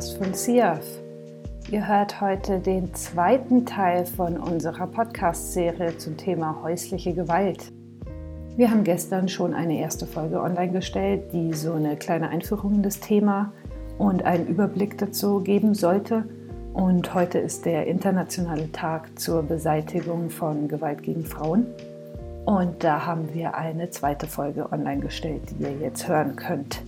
Podcast von CIAF. Ihr hört heute den zweiten Teil von unserer Podcast-Serie zum Thema häusliche Gewalt. Wir haben gestern schon eine erste Folge online gestellt, die so eine kleine Einführung in das Thema und einen Überblick dazu geben sollte. Und heute ist der internationale Tag zur Beseitigung von Gewalt gegen Frauen. Und da haben wir eine zweite Folge online gestellt, die ihr jetzt hören könnt.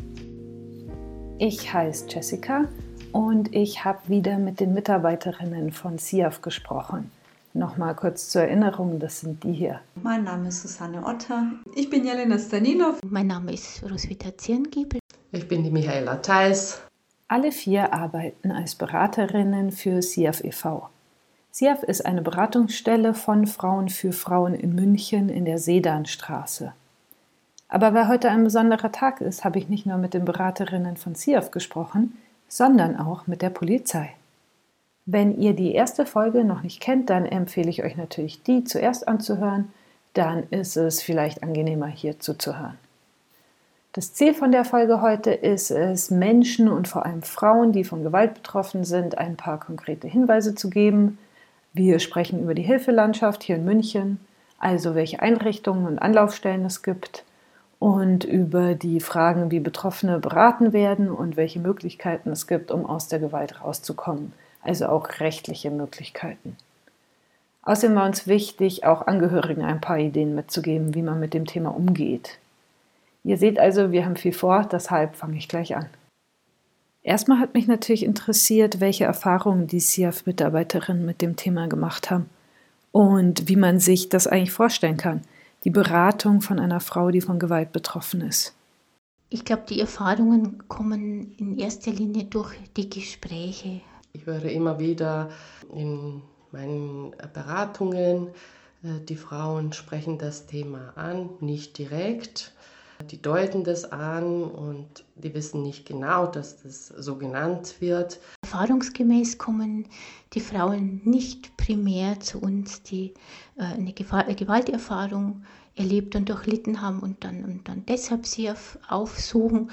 Ich heiße Jessica und ich habe wieder mit den Mitarbeiterinnen von SIAF gesprochen. Nochmal kurz zur Erinnerung, das sind die hier. Mein Name ist Susanne Otter. Ich bin Jelena Stanilov. Mein Name ist Roswitha Zirngiebel. Ich bin die Michaela Theis. Alle vier arbeiten als Beraterinnen für SIAF e.V. SIAF ist eine Beratungsstelle von Frauen für Frauen in München in der Sedanstraße. Aber weil heute ein besonderer Tag ist, habe ich nicht nur mit den Beraterinnen von SIAF gesprochen, sondern auch mit der Polizei. Wenn ihr die erste Folge noch nicht kennt, dann empfehle ich euch natürlich, die zuerst anzuhören. Dann ist es vielleicht angenehmer, hier zuzuhören. Das Ziel von der Folge heute ist es, Menschen und vor allem Frauen, die von Gewalt betroffen sind, ein paar konkrete Hinweise zu geben, wir sprechen über die Hilfelandschaft hier in München, also welche Einrichtungen und Anlaufstellen es gibt und über die Fragen, wie Betroffene beraten werden und welche Möglichkeiten es gibt, um aus der Gewalt rauszukommen, also auch rechtliche Möglichkeiten. Außerdem war uns wichtig, auch Angehörigen ein paar Ideen mitzugeben, wie man mit dem Thema umgeht. Ihr seht also, wir haben viel vor, deshalb fange ich gleich an. Erstmal hat mich natürlich interessiert, welche Erfahrungen die CIAF-Mitarbeiterinnen mit dem Thema gemacht haben und wie man sich das eigentlich vorstellen kann, die Beratung von einer Frau, die von Gewalt betroffen ist. Ich glaube, die Erfahrungen kommen in erster Linie durch die Gespräche. Ich höre immer wieder in meinen Beratungen, äh, die Frauen sprechen das Thema an, nicht direkt die deuten das an und die wissen nicht genau, dass das so genannt wird. Erfahrungsgemäß kommen die Frauen nicht primär zu uns, die äh, eine Gewalterfahrung erlebt und durchlitten haben und dann, und dann deshalb sie aufsuchen.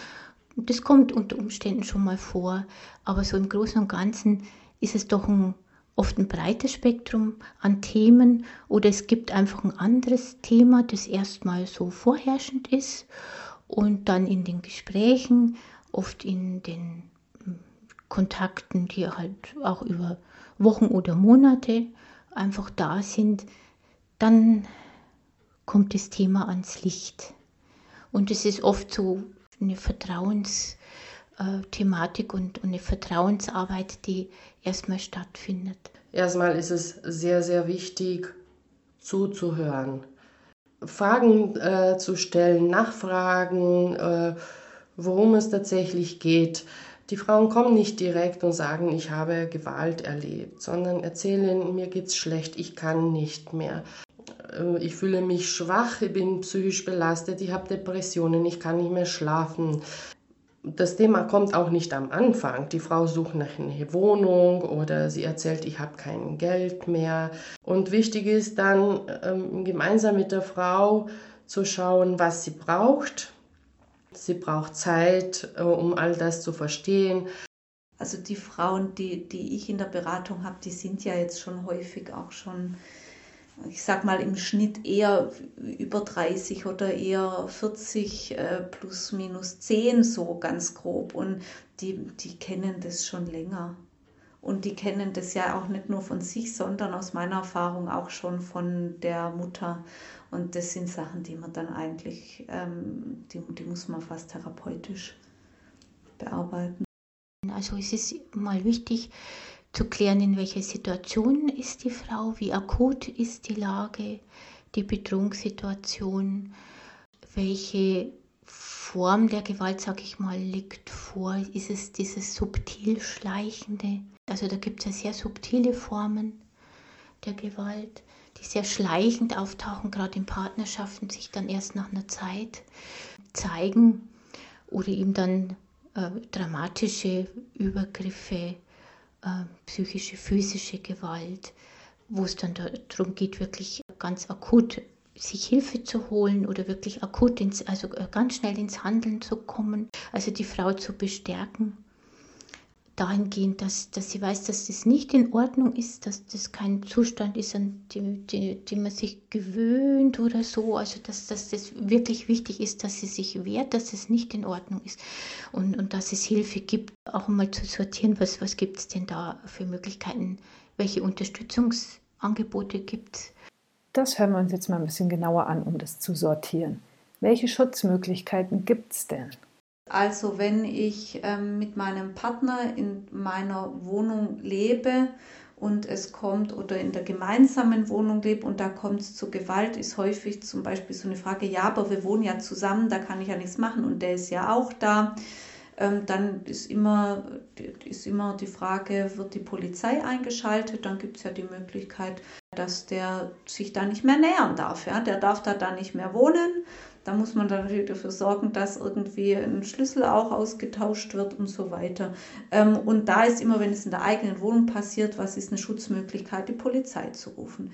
Das kommt unter Umständen schon mal vor, aber so im Großen und Ganzen ist es doch ein oft ein breites Spektrum an Themen oder es gibt einfach ein anderes Thema, das erstmal so vorherrschend ist und dann in den Gesprächen, oft in den hm, Kontakten, die halt auch über Wochen oder Monate einfach da sind, dann kommt das Thema ans Licht. Und es ist oft so eine Vertrauensthematik und eine Vertrauensarbeit, die erstmal stattfindet. Erstmal ist es sehr, sehr wichtig zuzuhören, Fragen äh, zu stellen, nachfragen, äh, worum es tatsächlich geht. Die Frauen kommen nicht direkt und sagen, ich habe Gewalt erlebt, sondern erzählen, mir geht's schlecht, ich kann nicht mehr. Äh, ich fühle mich schwach, ich bin psychisch belastet, ich habe Depressionen, ich kann nicht mehr schlafen das Thema kommt auch nicht am Anfang. Die Frau sucht nach einer Wohnung oder sie erzählt, ich habe kein Geld mehr. Und wichtig ist dann ähm, gemeinsam mit der Frau zu schauen, was sie braucht. Sie braucht Zeit, äh, um all das zu verstehen. Also die Frauen, die, die ich in der Beratung habe, die sind ja jetzt schon häufig auch schon ich sag mal im Schnitt eher über 30 oder eher 40 äh, plus minus 10 so ganz grob und die, die kennen das schon länger. Und die kennen das ja auch nicht nur von sich, sondern aus meiner Erfahrung auch schon von der Mutter. Und das sind Sachen, die man dann eigentlich, ähm, die, die muss man fast therapeutisch bearbeiten. Also es ist mal wichtig, zu klären, in welcher Situation ist die Frau, wie akut ist die Lage, die Bedrohungssituation, welche Form der Gewalt, sage ich mal, liegt vor. Ist es dieses subtil Schleichende? Also da gibt es ja sehr subtile Formen der Gewalt, die sehr schleichend auftauchen, gerade in Partnerschaften, sich dann erst nach einer Zeit zeigen oder eben dann äh, dramatische Übergriffe äh, psychische, physische Gewalt, wo es dann darum geht, wirklich ganz akut sich Hilfe zu holen oder wirklich akut ins, also äh, ganz schnell ins Handeln zu kommen, also die Frau zu bestärken. Dahingehend, dass, dass sie weiß, dass das nicht in Ordnung ist, dass das kein Zustand ist, an den, den, den man sich gewöhnt oder so. Also dass, dass das wirklich wichtig ist, dass sie sich wehrt, dass es nicht in Ordnung ist und, und dass es Hilfe gibt, auch mal zu sortieren, was, was gibt es denn da für Möglichkeiten, welche Unterstützungsangebote gibt es. Das hören wir uns jetzt mal ein bisschen genauer an, um das zu sortieren. Welche Schutzmöglichkeiten gibt es denn? Also wenn ich ähm, mit meinem Partner in meiner Wohnung lebe und es kommt oder in der gemeinsamen Wohnung lebe und da kommt es zu Gewalt, ist häufig zum Beispiel so eine Frage, ja, aber wir wohnen ja zusammen, da kann ich ja nichts machen und der ist ja auch da. Ähm, dann ist immer, ist immer die Frage, wird die Polizei eingeschaltet? Dann gibt es ja die Möglichkeit, dass der sich da nicht mehr nähern darf. Ja? Der darf da dann nicht mehr wohnen da muss man dann natürlich dafür sorgen, dass irgendwie ein Schlüssel auch ausgetauscht wird und so weiter. Ähm, und da ist immer, wenn es in der eigenen Wohnung passiert, was ist eine Schutzmöglichkeit, die Polizei zu rufen.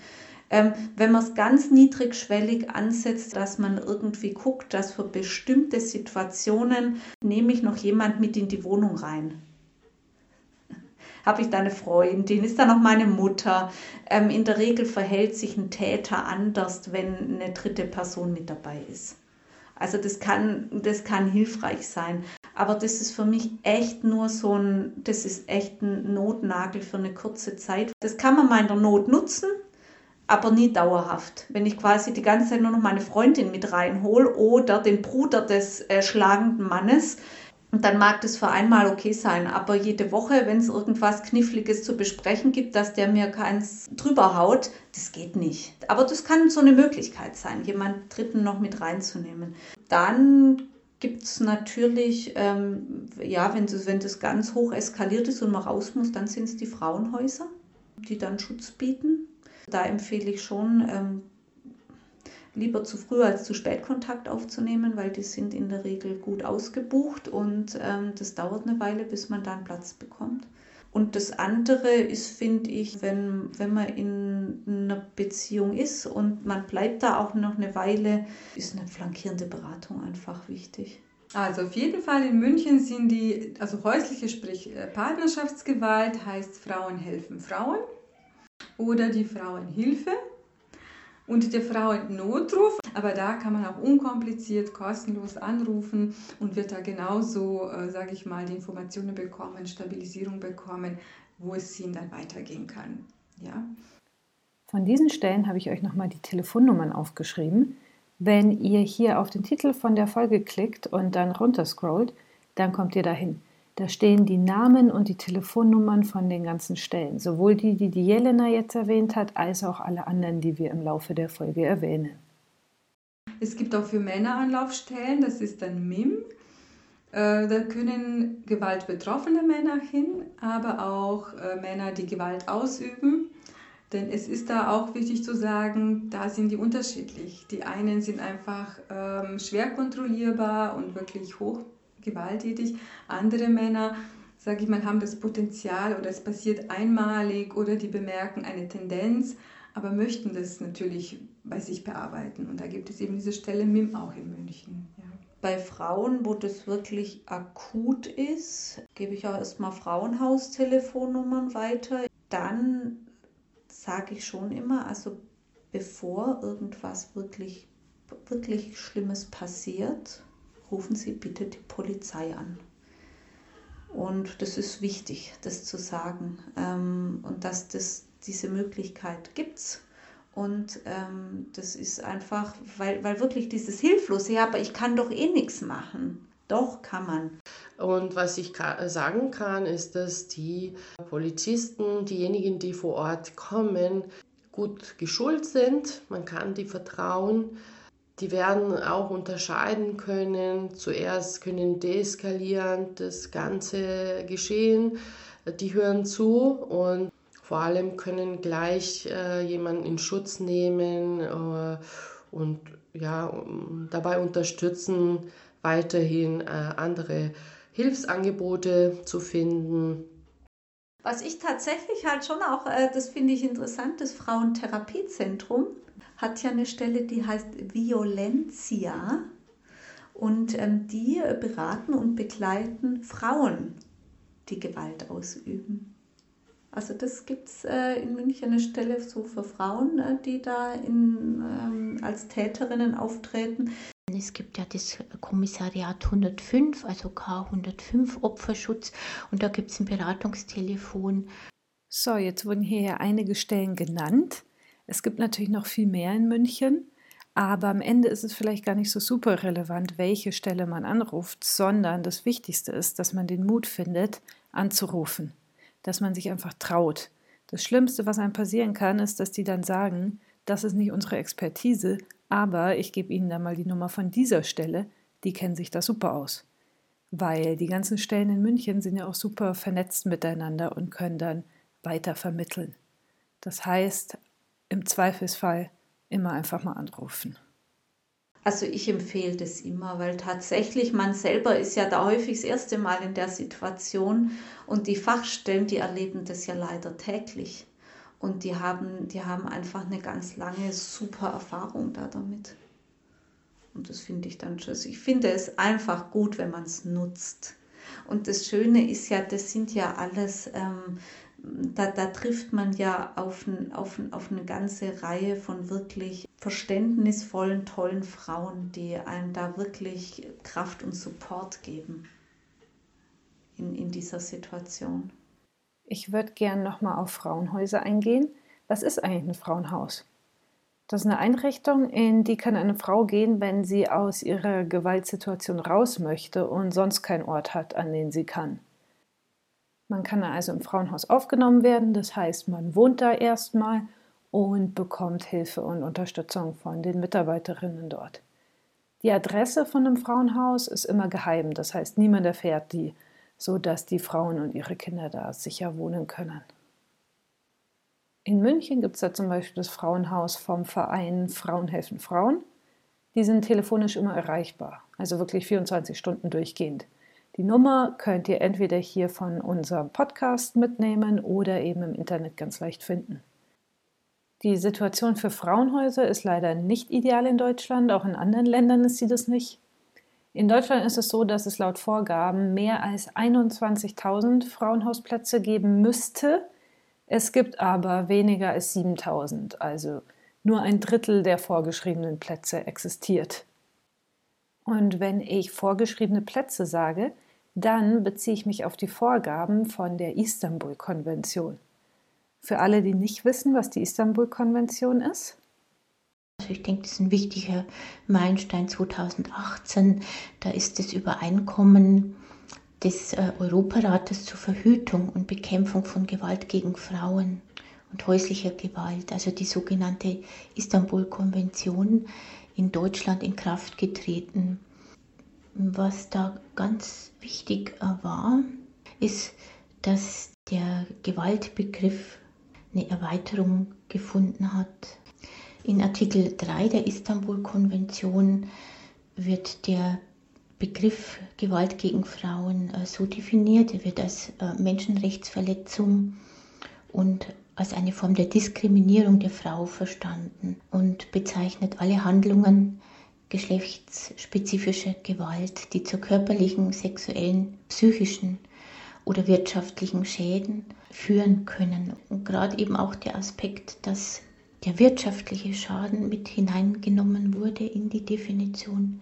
Ähm, wenn man es ganz niedrigschwellig ansetzt, dass man irgendwie guckt, dass für bestimmte Situationen nehme ich noch jemand mit in die Wohnung rein habe ich da eine Freundin, ist da noch meine Mutter. Ähm, in der Regel verhält sich ein Täter anders, wenn eine dritte Person mit dabei ist. Also das kann, das kann hilfreich sein. Aber das ist für mich echt nur so ein, das ist echt ein Notnagel für eine kurze Zeit. Das kann man mal in der Not nutzen, aber nie dauerhaft. Wenn ich quasi die ganze Zeit nur noch meine Freundin mit reinhole oder den Bruder des äh, schlagenden Mannes, dann mag das für einmal okay sein, aber jede Woche, wenn es irgendwas Kniffliges zu besprechen gibt, dass der mir keins drüber haut, das geht nicht. Aber das kann so eine Möglichkeit sein, jemand Dritten noch mit reinzunehmen. Dann gibt es natürlich, ähm, ja, wenn das, wenn das ganz hoch eskaliert ist und man raus muss, dann sind es die Frauenhäuser, die dann Schutz bieten. Da empfehle ich schon, ähm, lieber zu früh als zu spät Kontakt aufzunehmen, weil die sind in der Regel gut ausgebucht und ähm, das dauert eine Weile, bis man da einen Platz bekommt. Und das andere ist, finde ich, wenn, wenn man in einer Beziehung ist und man bleibt da auch noch eine Weile, ist eine flankierende Beratung einfach wichtig. Also auf jeden Fall in München sind die, also häusliche, sprich äh, Partnerschaftsgewalt heißt Frauen helfen Frauen oder die Frauenhilfe und der Frauennotruf. Aber da kann man auch unkompliziert, kostenlos anrufen und wird da genauso, äh, sage ich mal, die Informationen bekommen, Stabilisierung bekommen, wo es ihm dann weitergehen kann. Ja. Von diesen Stellen habe ich euch nochmal die Telefonnummern aufgeschrieben. Wenn ihr hier auf den Titel von der Folge klickt und dann runterscrollt, dann kommt ihr dahin. Da stehen die Namen und die Telefonnummern von den ganzen Stellen, sowohl die, die die Jelena jetzt erwähnt hat, als auch alle anderen, die wir im Laufe der Folge erwähnen. Es gibt auch für Männer Anlaufstellen, das ist dann MIM. Äh, da können gewaltbetroffene Männer hin, aber auch äh, Männer, die Gewalt ausüben. Denn es ist da auch wichtig zu sagen, da sind die unterschiedlich. Die einen sind einfach ähm, schwer kontrollierbar und wirklich hoch gewalttätig. Andere Männer, sage ich mal, haben das Potenzial oder es passiert einmalig oder die bemerken eine Tendenz, aber möchten das natürlich bei sich bearbeiten. Und da gibt es eben diese Stelle MIM auch in München. Ja. Bei Frauen, wo das wirklich akut ist, gebe ich auch erstmal Frauenhaustelefonnummern weiter. Dann sage ich schon immer, also bevor irgendwas wirklich, wirklich Schlimmes passiert, rufen Sie bitte die Polizei an. Und das ist wichtig, das zu sagen. Ähm, und dass das, diese Möglichkeit gibt Und ähm, das ist einfach, weil, weil wirklich dieses Hilflose, ja, aber ich kann doch eh nichts machen. Doch, kann man. Und was ich sagen kann, ist, dass die Polizisten, diejenigen, die vor Ort kommen, gut geschult sind. Man kann die vertrauen. Die werden auch unterscheiden können. Zuerst können deeskalierend das ganze Geschehen. Die hören zu und vor allem können gleich äh, jemanden in Schutz nehmen äh, und ja, dabei unterstützen, weiterhin äh, andere Hilfsangebote zu finden. Was ich tatsächlich halt schon auch, äh, das finde ich interessant, das Frauentherapiezentrum hat ja eine Stelle, die heißt Violencia und ähm, die beraten und begleiten Frauen die Gewalt ausüben. Also das gibt es äh, in München eine Stelle so für Frauen, äh, die da in, ähm, als Täterinnen auftreten. Es gibt ja das Kommissariat 105, also K105 Opferschutz und da gibt es ein Beratungstelefon. So, jetzt wurden hier ja einige Stellen genannt. Es gibt natürlich noch viel mehr in München, aber am Ende ist es vielleicht gar nicht so super relevant, welche Stelle man anruft, sondern das Wichtigste ist, dass man den Mut findet, anzurufen, dass man sich einfach traut. Das Schlimmste, was einem passieren kann, ist, dass die dann sagen, das ist nicht unsere Expertise, aber ich gebe Ihnen da mal die Nummer von dieser Stelle, die kennen sich da super aus. Weil die ganzen Stellen in München sind ja auch super vernetzt miteinander und können dann weiter vermitteln. Das heißt, im Zweifelsfall immer einfach mal anrufen. Also ich empfehle das immer, weil tatsächlich man selber ist ja da häufig das erste Mal in der Situation und die Fachstellen, die erleben das ja leider täglich. Und die haben, die haben einfach eine ganz lange, super Erfahrung da damit. Und das finde ich dann schön. Ich finde es einfach gut, wenn man es nutzt. Und das Schöne ist ja, das sind ja alles, ähm, da, da, trifft man ja auf, ein, auf, ein, auf eine ganze Reihe von wirklich verständnisvollen, tollen Frauen, die einem da wirklich Kraft und Support geben in, in dieser Situation. Ich würde gern nochmal auf Frauenhäuser eingehen. Was ist eigentlich ein Frauenhaus? Das ist eine Einrichtung, in die kann eine Frau gehen, wenn sie aus ihrer Gewaltsituation raus möchte und sonst keinen Ort hat, an den sie kann. Man kann also im Frauenhaus aufgenommen werden, das heißt, man wohnt da erstmal und bekommt Hilfe und Unterstützung von den Mitarbeiterinnen dort. Die Adresse von einem Frauenhaus ist immer geheim, das heißt, niemand erfährt die sodass die Frauen und ihre Kinder da sicher wohnen können. In München gibt es da zum Beispiel das Frauenhaus vom Verein Frauen helfen Frauen. Die sind telefonisch immer erreichbar, also wirklich 24 Stunden durchgehend. Die Nummer könnt ihr entweder hier von unserem Podcast mitnehmen oder eben im Internet ganz leicht finden. Die Situation für Frauenhäuser ist leider nicht ideal in Deutschland, auch in anderen Ländern ist sie das nicht. In Deutschland ist es so, dass es laut Vorgaben mehr als 21.000 Frauenhausplätze geben müsste. Es gibt aber weniger als 7.000, also nur ein Drittel der vorgeschriebenen Plätze existiert. Und wenn ich vorgeschriebene Plätze sage, dann beziehe ich mich auf die Vorgaben von der Istanbul-Konvention. Für alle, die nicht wissen, was die Istanbul-Konvention ist, also ich denke, das ist ein wichtiger Meilenstein 2018. Da ist das Übereinkommen des äh, Europarates zur Verhütung und Bekämpfung von Gewalt gegen Frauen und häuslicher Gewalt, also die sogenannte Istanbul-Konvention, in Deutschland in Kraft getreten. Was da ganz wichtig äh, war, ist, dass der Gewaltbegriff eine Erweiterung gefunden hat. In Artikel 3 der Istanbul-Konvention wird der Begriff Gewalt gegen Frauen äh, so definiert, er wird als äh, Menschenrechtsverletzung und als eine Form der Diskriminierung der Frau verstanden und bezeichnet alle Handlungen geschlechtsspezifischer Gewalt, die zu körperlichen, sexuellen, psychischen oder wirtschaftlichen Schäden führen können. Und gerade eben auch der Aspekt, dass der wirtschaftliche Schaden mit hineingenommen wurde in die Definition,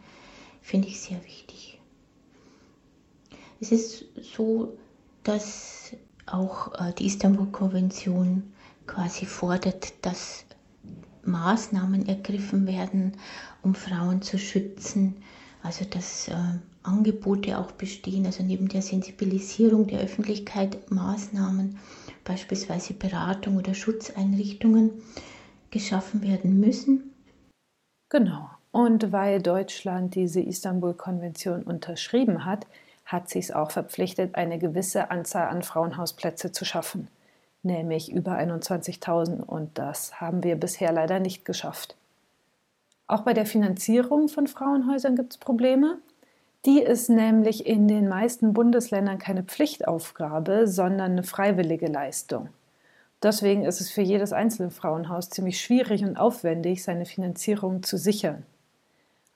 finde ich sehr wichtig. Es ist so, dass auch äh, die Istanbul-Konvention quasi fordert, dass Maßnahmen ergriffen werden, um Frauen zu schützen, also dass äh, Angebote auch bestehen, also neben der Sensibilisierung der Öffentlichkeit Maßnahmen, beispielsweise Beratung oder Schutzeinrichtungen, geschaffen werden müssen? Genau. Und weil Deutschland diese Istanbul-Konvention unterschrieben hat, hat sich es auch verpflichtet, eine gewisse Anzahl an Frauenhausplätze zu schaffen, nämlich über 21.000. Und das haben wir bisher leider nicht geschafft. Auch bei der Finanzierung von Frauenhäusern gibt es Probleme. Die ist nämlich in den meisten Bundesländern keine Pflichtaufgabe, sondern eine freiwillige Leistung. Deswegen ist es für jedes einzelne Frauenhaus ziemlich schwierig und aufwendig, seine Finanzierung zu sichern.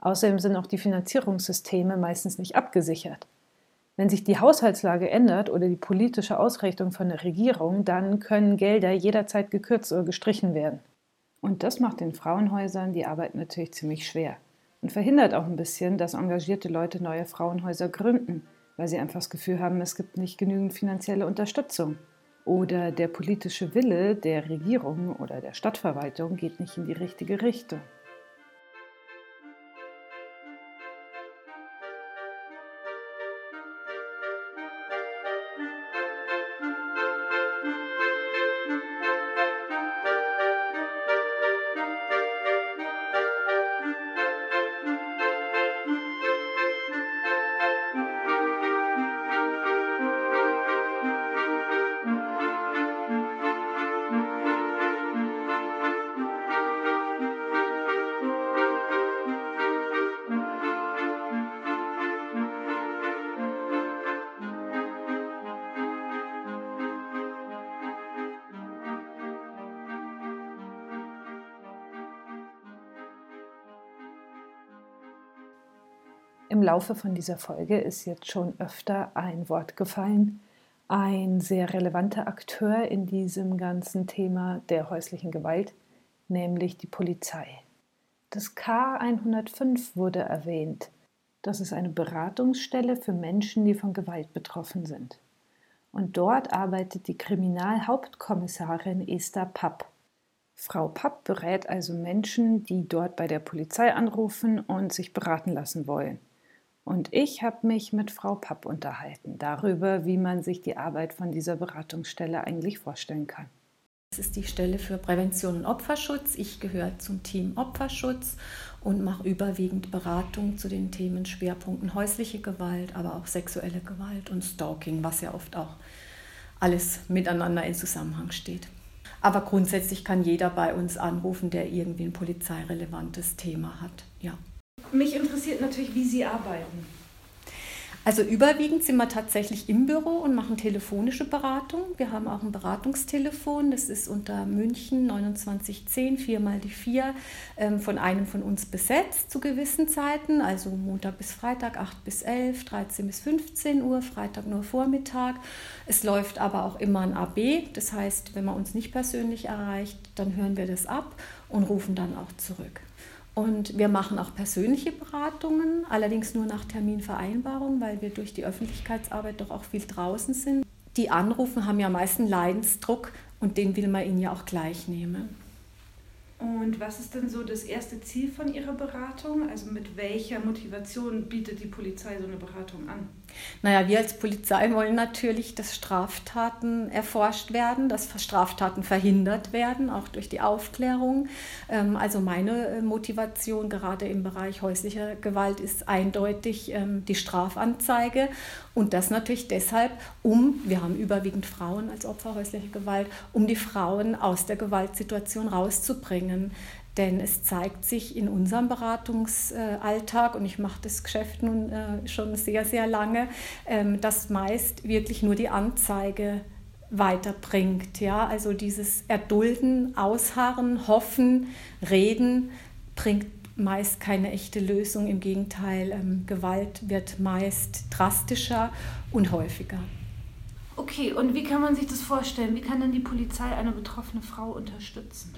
Außerdem sind auch die Finanzierungssysteme meistens nicht abgesichert. Wenn sich die Haushaltslage ändert oder die politische Ausrichtung von der Regierung, dann können Gelder jederzeit gekürzt oder gestrichen werden. Und das macht den Frauenhäusern die Arbeit natürlich ziemlich schwer und verhindert auch ein bisschen, dass engagierte Leute neue Frauenhäuser gründen, weil sie einfach das Gefühl haben, es gibt nicht genügend finanzielle Unterstützung. Oder der politische Wille der Regierung oder der Stadtverwaltung geht nicht in die richtige Richtung. Laufe von dieser Folge ist jetzt schon öfter ein Wort gefallen. Ein sehr relevanter Akteur in diesem ganzen Thema der häuslichen Gewalt, nämlich die Polizei. Das K105 wurde erwähnt. Das ist eine Beratungsstelle für Menschen, die von Gewalt betroffen sind. Und dort arbeitet die Kriminalhauptkommissarin Esther Papp. Frau Papp berät also Menschen, die dort bei der Polizei anrufen und sich beraten lassen wollen. Und ich habe mich mit Frau Papp unterhalten darüber, wie man sich die Arbeit von dieser Beratungsstelle eigentlich vorstellen kann. Das ist die Stelle für Prävention und Opferschutz. Ich gehöre zum Team Opferschutz und mache überwiegend Beratung zu den Themen Schwerpunkten häusliche Gewalt, aber auch sexuelle Gewalt und Stalking, was ja oft auch alles miteinander in Zusammenhang steht. Aber grundsätzlich kann jeder bei uns anrufen, der irgendwie ein polizeirelevantes Thema hat. Ja. Mich interessiert natürlich, wie Sie arbeiten. Also überwiegend sind wir tatsächlich im Büro und machen telefonische Beratung. Wir haben auch ein Beratungstelefon, das ist unter München 2910, viermal die vier, ähm, von einem von uns besetzt zu gewissen Zeiten, also Montag bis Freitag 8 bis 11, 13 bis 15 Uhr, Freitag nur Vormittag. Es läuft aber auch immer ein AB, das heißt, wenn man uns nicht persönlich erreicht, dann hören wir das ab und rufen dann auch zurück. Und wir machen auch persönliche Beratungen, allerdings nur nach Terminvereinbarung, weil wir durch die Öffentlichkeitsarbeit doch auch viel draußen sind. Die anrufen, haben ja meist einen Leidensdruck und den will man ihnen ja auch gleich nehmen. Und was ist denn so das erste Ziel von Ihrer Beratung? Also mit welcher Motivation bietet die Polizei so eine Beratung an? Naja, wir als Polizei wollen natürlich, dass Straftaten erforscht werden, dass Straftaten verhindert werden, auch durch die Aufklärung. Ähm, also meine äh, Motivation gerade im Bereich häuslicher Gewalt ist eindeutig ähm, die Strafanzeige. Und das natürlich deshalb, um, wir haben überwiegend Frauen als Opfer häuslicher Gewalt, um die Frauen aus der Gewaltsituation rauszubringen. Denn es zeigt sich in unserem Beratungsalltag, und ich mache das Geschäft nun äh, schon sehr, sehr lange, ähm, dass meist wirklich nur die Anzeige weiterbringt. Ja? Also dieses Erdulden, Ausharren, Hoffen, Reden bringt meist keine echte Lösung. Im Gegenteil, ähm, Gewalt wird meist drastischer und häufiger. Okay, und wie kann man sich das vorstellen? Wie kann denn die Polizei eine betroffene Frau unterstützen?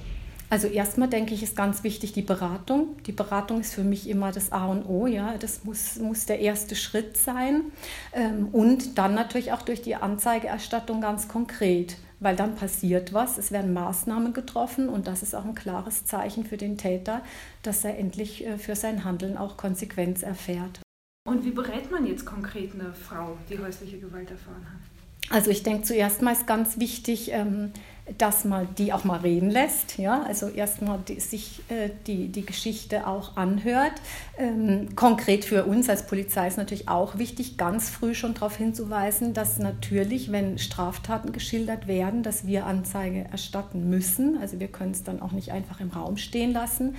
Also erstmal denke ich, ist ganz wichtig die Beratung. Die Beratung ist für mich immer das A und O, ja. Das muss, muss der erste Schritt sein. Ähm, und dann natürlich auch durch die Anzeigeerstattung ganz konkret, weil dann passiert was, es werden Maßnahmen getroffen und das ist auch ein klares Zeichen für den Täter, dass er endlich äh, für sein Handeln auch Konsequenz erfährt. Und wie berät man jetzt konkret eine Frau, die häusliche Gewalt erfahren hat? Also ich denke zuerst mal ist ganz wichtig, ähm, dass man die auch mal reden lässt. Ja? Also erstmal sich äh, die, die Geschichte auch anhört. Ähm, konkret für uns als Polizei ist natürlich auch wichtig, ganz früh schon darauf hinzuweisen, dass natürlich, wenn Straftaten geschildert werden, dass wir Anzeige erstatten müssen. Also wir können es dann auch nicht einfach im Raum stehen lassen.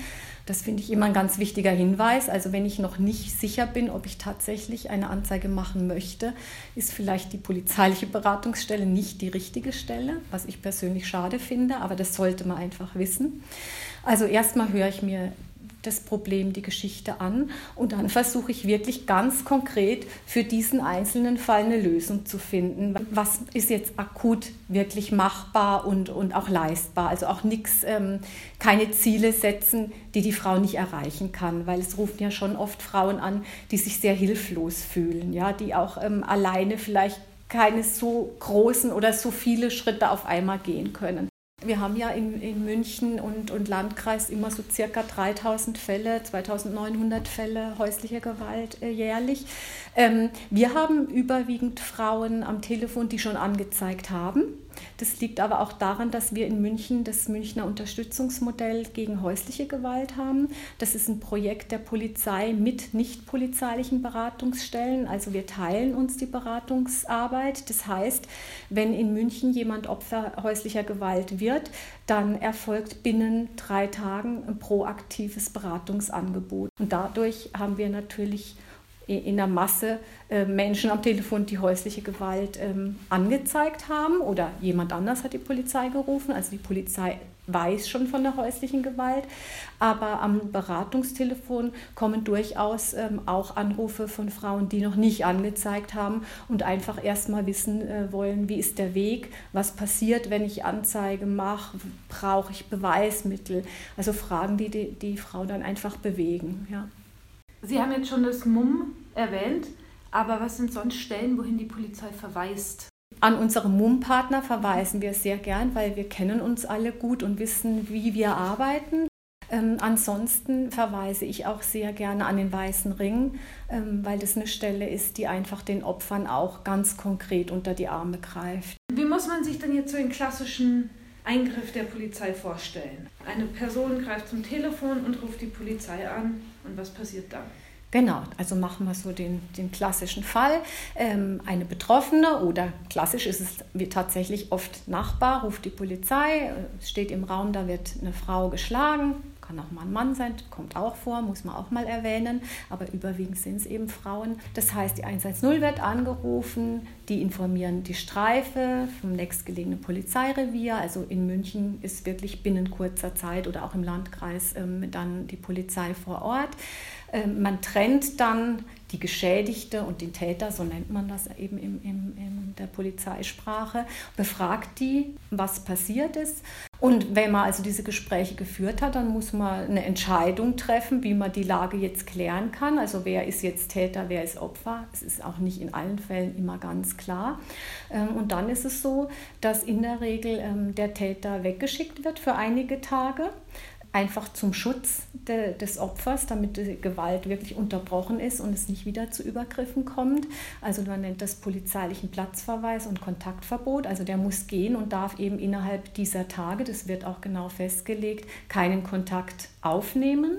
Das finde ich immer ein ganz wichtiger Hinweis. Also wenn ich noch nicht sicher bin, ob ich tatsächlich eine Anzeige machen möchte, ist vielleicht die polizeiliche Beratungsstelle nicht die richtige Stelle, was ich persönlich schade finde, aber das sollte man einfach wissen. Also erstmal höre ich mir das Problem, die Geschichte an und dann versuche ich wirklich ganz konkret für diesen einzelnen Fall eine Lösung zu finden. Was ist jetzt akut wirklich machbar und, und auch leistbar? Also auch nichts, ähm, keine Ziele setzen, die die Frau nicht erreichen kann, weil es rufen ja schon oft Frauen an, die sich sehr hilflos fühlen, ja, die auch ähm, alleine vielleicht keine so großen oder so viele Schritte auf einmal gehen können. Wir haben ja in, in München und, und Landkreis immer so circa 3000 Fälle, 2900 Fälle häuslicher Gewalt äh, jährlich. Ähm, wir haben überwiegend Frauen am Telefon, die schon angezeigt haben. Das liegt aber auch daran, dass wir in München das Münchner Unterstützungsmodell gegen häusliche Gewalt haben. Das ist ein Projekt der Polizei mit nicht polizeilichen Beratungsstellen. Also wir teilen uns die Beratungsarbeit. Das heißt, wenn in München jemand Opfer häuslicher Gewalt wird, dann erfolgt binnen drei Tagen ein proaktives Beratungsangebot. Und dadurch haben wir natürlich in der Masse äh, Menschen am Telefon, die häusliche Gewalt ähm, angezeigt haben oder jemand anders hat die Polizei gerufen. Also die Polizei weiß schon von der häuslichen Gewalt, aber am Beratungstelefon kommen durchaus ähm, auch Anrufe von Frauen, die noch nicht angezeigt haben und einfach erstmal wissen äh, wollen, wie ist der Weg, was passiert, wenn ich Anzeige mache, brauche ich Beweismittel. Also Fragen, die die, die Frau dann einfach bewegen. Ja. Sie haben jetzt schon das MUM erwähnt, aber was sind sonst Stellen, wohin die Polizei verweist? An unsere MUM-Partner verweisen wir sehr gern, weil wir kennen uns alle gut und wissen, wie wir arbeiten. Ähm, ansonsten verweise ich auch sehr gerne an den Weißen Ring, ähm, weil das eine Stelle ist, die einfach den Opfern auch ganz konkret unter die Arme greift. Wie muss man sich denn jetzt so den klassischen Eingriff der Polizei vorstellen? Eine Person greift zum Telefon und ruft die Polizei an und was passiert dann? Genau, also machen wir so den, den klassischen Fall. Ähm, eine Betroffene oder klassisch ist es wie tatsächlich oft Nachbar, ruft die Polizei, äh, steht im Raum, da wird eine Frau geschlagen, kann auch mal ein Mann sein, kommt auch vor, muss man auch mal erwähnen, aber überwiegend sind es eben Frauen. Das heißt, die 110 wird angerufen, die informieren die Streife vom nächstgelegenen Polizeirevier. Also in München ist wirklich binnen kurzer Zeit oder auch im Landkreis ähm, dann die Polizei vor Ort. Ähm, man trennt dann die Geschädigte und den Täter, so nennt man das eben in, in, in der Polizeisprache, befragt die, was passiert ist. Und wenn man also diese Gespräche geführt hat, dann muss man eine Entscheidung treffen, wie man die Lage jetzt klären kann. Also wer ist jetzt Täter, wer ist Opfer. Es ist auch nicht in allen Fällen immer ganz klar. Ähm, und dann ist es so, dass in der Regel ähm, der Täter weggeschickt wird für einige Tage einfach zum Schutz de, des Opfers, damit die Gewalt wirklich unterbrochen ist und es nicht wieder zu Übergriffen kommt. Also man nennt das polizeilichen Platzverweis und Kontaktverbot. Also der muss gehen und darf eben innerhalb dieser Tage, das wird auch genau festgelegt, keinen Kontakt aufnehmen.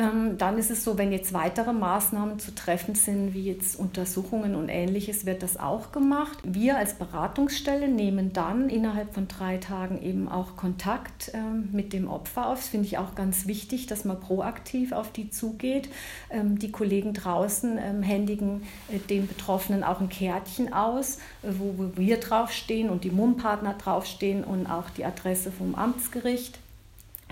Ähm, dann ist es so, wenn jetzt weitere Maßnahmen zu treffen sind, wie jetzt Untersuchungen und ähnliches, wird das auch gemacht. Wir als Beratungsstelle nehmen dann innerhalb von drei Tagen eben auch Kontakt ähm, mit dem Opfer auf. Das finde ich auch ganz wichtig, dass man proaktiv auf die zugeht. Ähm, die Kollegen draußen händigen äh, den Betroffenen auch ein Kärtchen aus, äh, wo wir draufstehen und die MUM-Partner draufstehen und auch die Adresse vom Amtsgericht.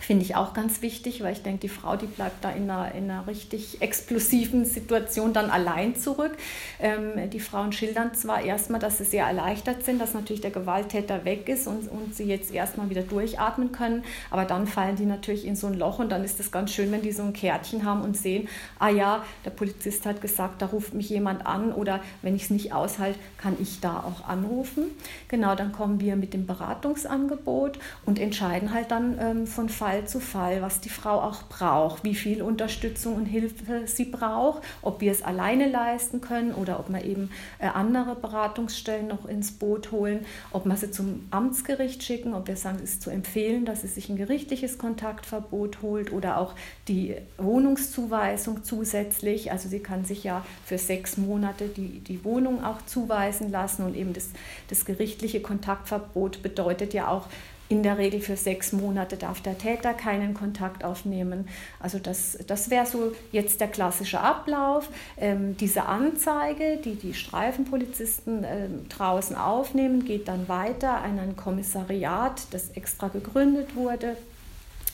Finde ich auch ganz wichtig, weil ich denke, die Frau, die bleibt da in einer, in einer richtig explosiven Situation dann allein zurück. Ähm, die Frauen schildern zwar erstmal, dass sie sehr erleichtert sind, dass natürlich der Gewalttäter weg ist und, und sie jetzt erstmal wieder durchatmen können, aber dann fallen die natürlich in so ein Loch und dann ist es ganz schön, wenn die so ein Kärtchen haben und sehen, ah ja, der Polizist hat gesagt, da ruft mich jemand an oder wenn ich es nicht aushalte, kann ich da auch anrufen. Genau, dann kommen wir mit dem Beratungsangebot und entscheiden halt dann ähm, von Fall Fall zu Fall, was die Frau auch braucht, wie viel Unterstützung und Hilfe sie braucht, ob wir es alleine leisten können oder ob wir eben äh, andere Beratungsstellen noch ins Boot holen, ob wir sie zum Amtsgericht schicken, ob wir sagen, es ist zu empfehlen, dass sie sich ein gerichtliches Kontaktverbot holt oder auch die Wohnungszuweisung zusätzlich. Also sie kann sich ja für sechs Monate die, die Wohnung auch zuweisen lassen und eben das, das gerichtliche Kontaktverbot bedeutet ja auch, in der Regel für sechs Monate darf der Täter keinen Kontakt aufnehmen. Also das, das wäre so jetzt der klassische Ablauf. Ähm, diese Anzeige, die die Streifenpolizisten äh, draußen aufnehmen, geht dann weiter an ein Kommissariat, das extra gegründet wurde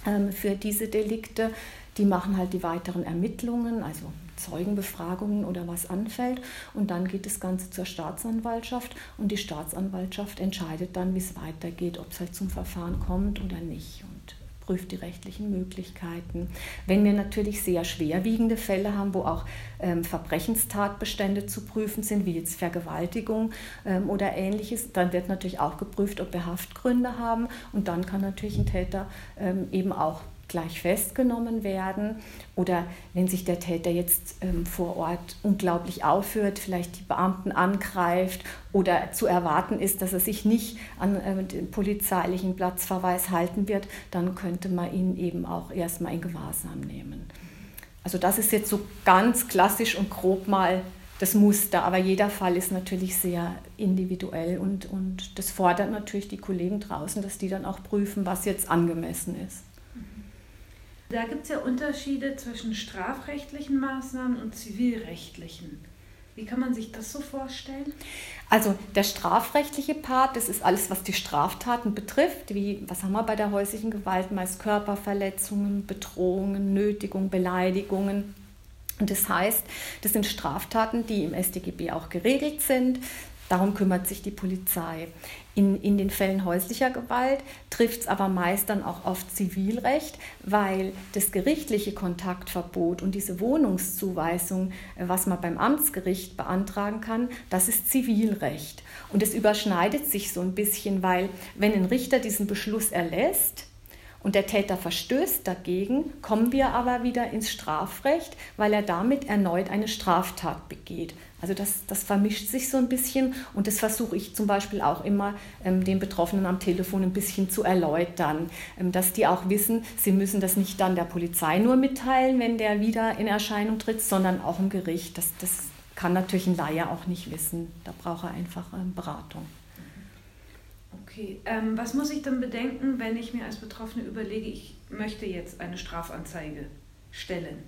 ähm, für diese Delikte. Die machen halt die weiteren Ermittlungen, also Zeugenbefragungen oder was anfällt. Und dann geht das Ganze zur Staatsanwaltschaft und die Staatsanwaltschaft entscheidet dann, wie es weitergeht, ob es halt zum Verfahren kommt oder nicht. Und prüft die rechtlichen Möglichkeiten. Wenn wir natürlich sehr schwerwiegende Fälle haben, wo auch ähm, Verbrechenstatbestände zu prüfen sind, wie jetzt Vergewaltigung ähm, oder ähnliches, dann wird natürlich auch geprüft, ob wir Haftgründe haben und dann kann natürlich ein Täter ähm, eben auch gleich festgenommen werden oder wenn sich der Täter jetzt ähm, vor Ort unglaublich aufführt, vielleicht die Beamten angreift oder zu erwarten ist, dass er sich nicht an äh, den polizeilichen Platzverweis halten wird, dann könnte man ihn eben auch erstmal in Gewahrsam nehmen. Also das ist jetzt so ganz klassisch und grob mal das Muster, aber jeder Fall ist natürlich sehr individuell und, und das fordert natürlich die Kollegen draußen, dass die dann auch prüfen, was jetzt angemessen ist. Da gibt es ja Unterschiede zwischen strafrechtlichen Maßnahmen und zivilrechtlichen. Wie kann man sich das so vorstellen? Also der strafrechtliche Part, das ist alles, was die Straftaten betrifft, wie was haben wir bei der häuslichen Gewalt, meist Körperverletzungen, Bedrohungen, Nötigung, Beleidigungen. Und das heißt, das sind Straftaten, die im StGB auch geregelt sind. Darum kümmert sich die Polizei. In, in den Fällen häuslicher Gewalt trifft es aber meist dann auch auf Zivilrecht, weil das gerichtliche Kontaktverbot und diese Wohnungszuweisung, äh, was man beim Amtsgericht beantragen kann, das ist Zivilrecht. Und es überschneidet sich so ein bisschen, weil wenn ein Richter diesen Beschluss erlässt, und der Täter verstößt dagegen, kommen wir aber wieder ins Strafrecht, weil er damit erneut eine Straftat begeht. Also das, das vermischt sich so ein bisschen und das versuche ich zum Beispiel auch immer ähm, den Betroffenen am Telefon ein bisschen zu erläutern, ähm, dass die auch wissen, sie müssen das nicht dann der Polizei nur mitteilen, wenn der wieder in Erscheinung tritt, sondern auch im Gericht. Das, das kann natürlich ein Laie auch nicht wissen. Da braucht er einfach ähm, Beratung. Okay, ähm, was muss ich dann bedenken, wenn ich mir als Betroffene überlege, ich möchte jetzt eine Strafanzeige stellen?